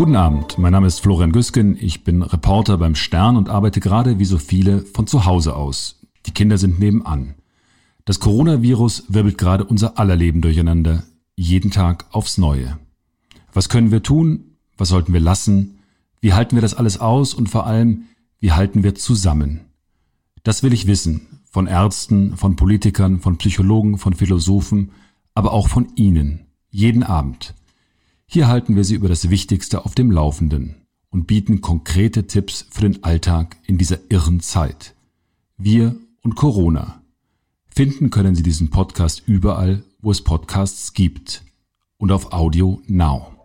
Guten Abend, mein Name ist Florian Güsken, ich bin Reporter beim Stern und arbeite gerade wie so viele von zu Hause aus. Die Kinder sind nebenan. Das Coronavirus wirbelt gerade unser aller Leben durcheinander, jeden Tag aufs Neue. Was können wir tun? Was sollten wir lassen? Wie halten wir das alles aus? Und vor allem, wie halten wir zusammen? Das will ich wissen. Von Ärzten, von Politikern, von Psychologen, von Philosophen, aber auch von Ihnen. Jeden Abend. Hier halten wir Sie über das Wichtigste auf dem Laufenden und bieten konkrete Tipps für den Alltag in dieser irren Zeit. Wir und Corona. Finden können Sie diesen Podcast überall, wo es Podcasts gibt und auf Audio Now.